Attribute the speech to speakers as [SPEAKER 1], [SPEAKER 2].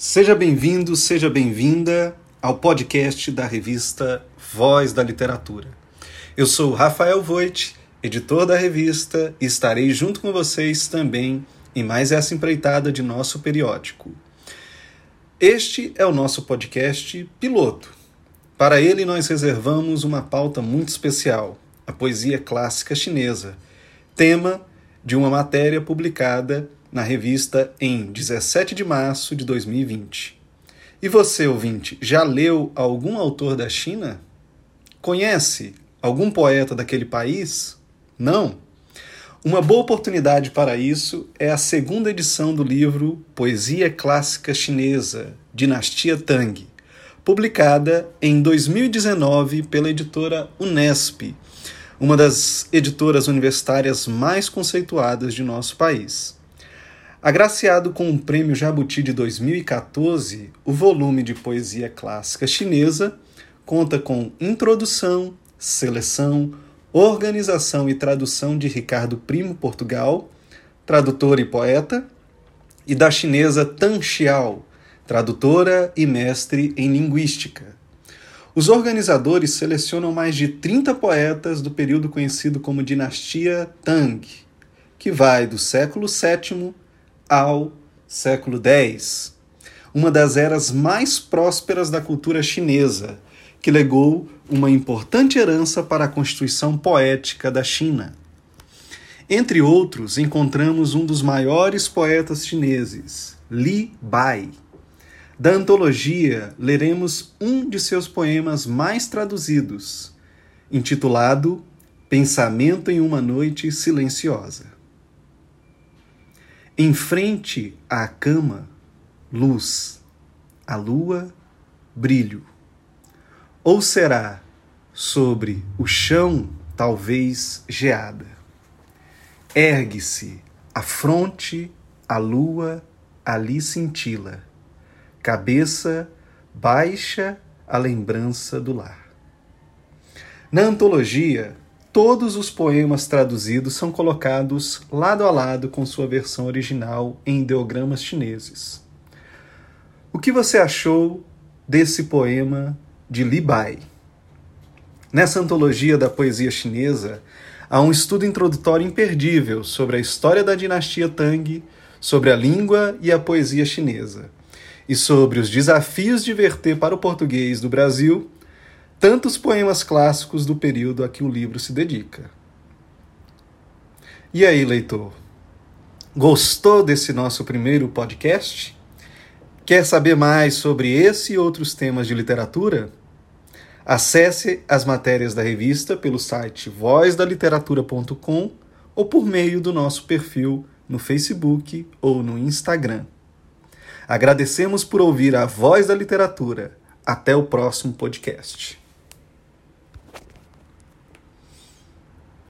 [SPEAKER 1] Seja bem-vindo, seja bem-vinda ao podcast da revista Voz da Literatura. Eu sou Rafael Voit, editor da revista, e estarei junto com vocês também em mais essa empreitada de nosso periódico. Este é o nosso podcast piloto. Para ele, nós reservamos uma pauta muito especial: a poesia clássica chinesa, tema de uma matéria publicada na revista em 17 de março de 2020. E você, ouvinte, já leu algum autor da China? Conhece algum poeta daquele país? Não? Uma boa oportunidade para isso é a segunda edição do livro Poesia Clássica Chinesa, Dinastia Tang, publicada em 2019 pela editora Unesp, uma das editoras universitárias mais conceituadas de nosso país. Agraciado com o Prêmio Jabuti de 2014, o volume de poesia clássica chinesa conta com introdução, seleção, organização e tradução de Ricardo Primo Portugal, tradutor e poeta, e da chinesa Tan Xiao, tradutora e mestre em linguística. Os organizadores selecionam mais de 30 poetas do período conhecido como Dinastia Tang, que vai do século VII ao século X, uma das eras mais prósperas da cultura chinesa, que legou uma importante herança para a constituição poética da China. Entre outros, encontramos um dos maiores poetas chineses, Li Bai. Da antologia, leremos um de seus poemas mais traduzidos, intitulado Pensamento em uma Noite Silenciosa. Em frente à cama, luz, a lua, brilho. Ou será sobre o chão, talvez geada. Ergue-se a fronte, a lua ali cintila, cabeça baixa a lembrança do lar. Na antologia, todos os poemas traduzidos são colocados lado a lado com sua versão original em ideogramas chineses. O que você achou desse poema de Li Bai. Nessa antologia da poesia chinesa, há um estudo introdutório imperdível sobre a história da dinastia Tang, sobre a língua e a poesia chinesa, e sobre os desafios de verter para o português do Brasil tantos poemas clássicos do período a que o livro se dedica. E aí, leitor? Gostou desse nosso primeiro podcast? Quer saber mais sobre esse e outros temas de literatura? Acesse as matérias da revista pelo site vozdaliteratura.com ou por meio do nosso perfil no Facebook ou no Instagram. Agradecemos por ouvir a Voz da Literatura. Até o próximo podcast.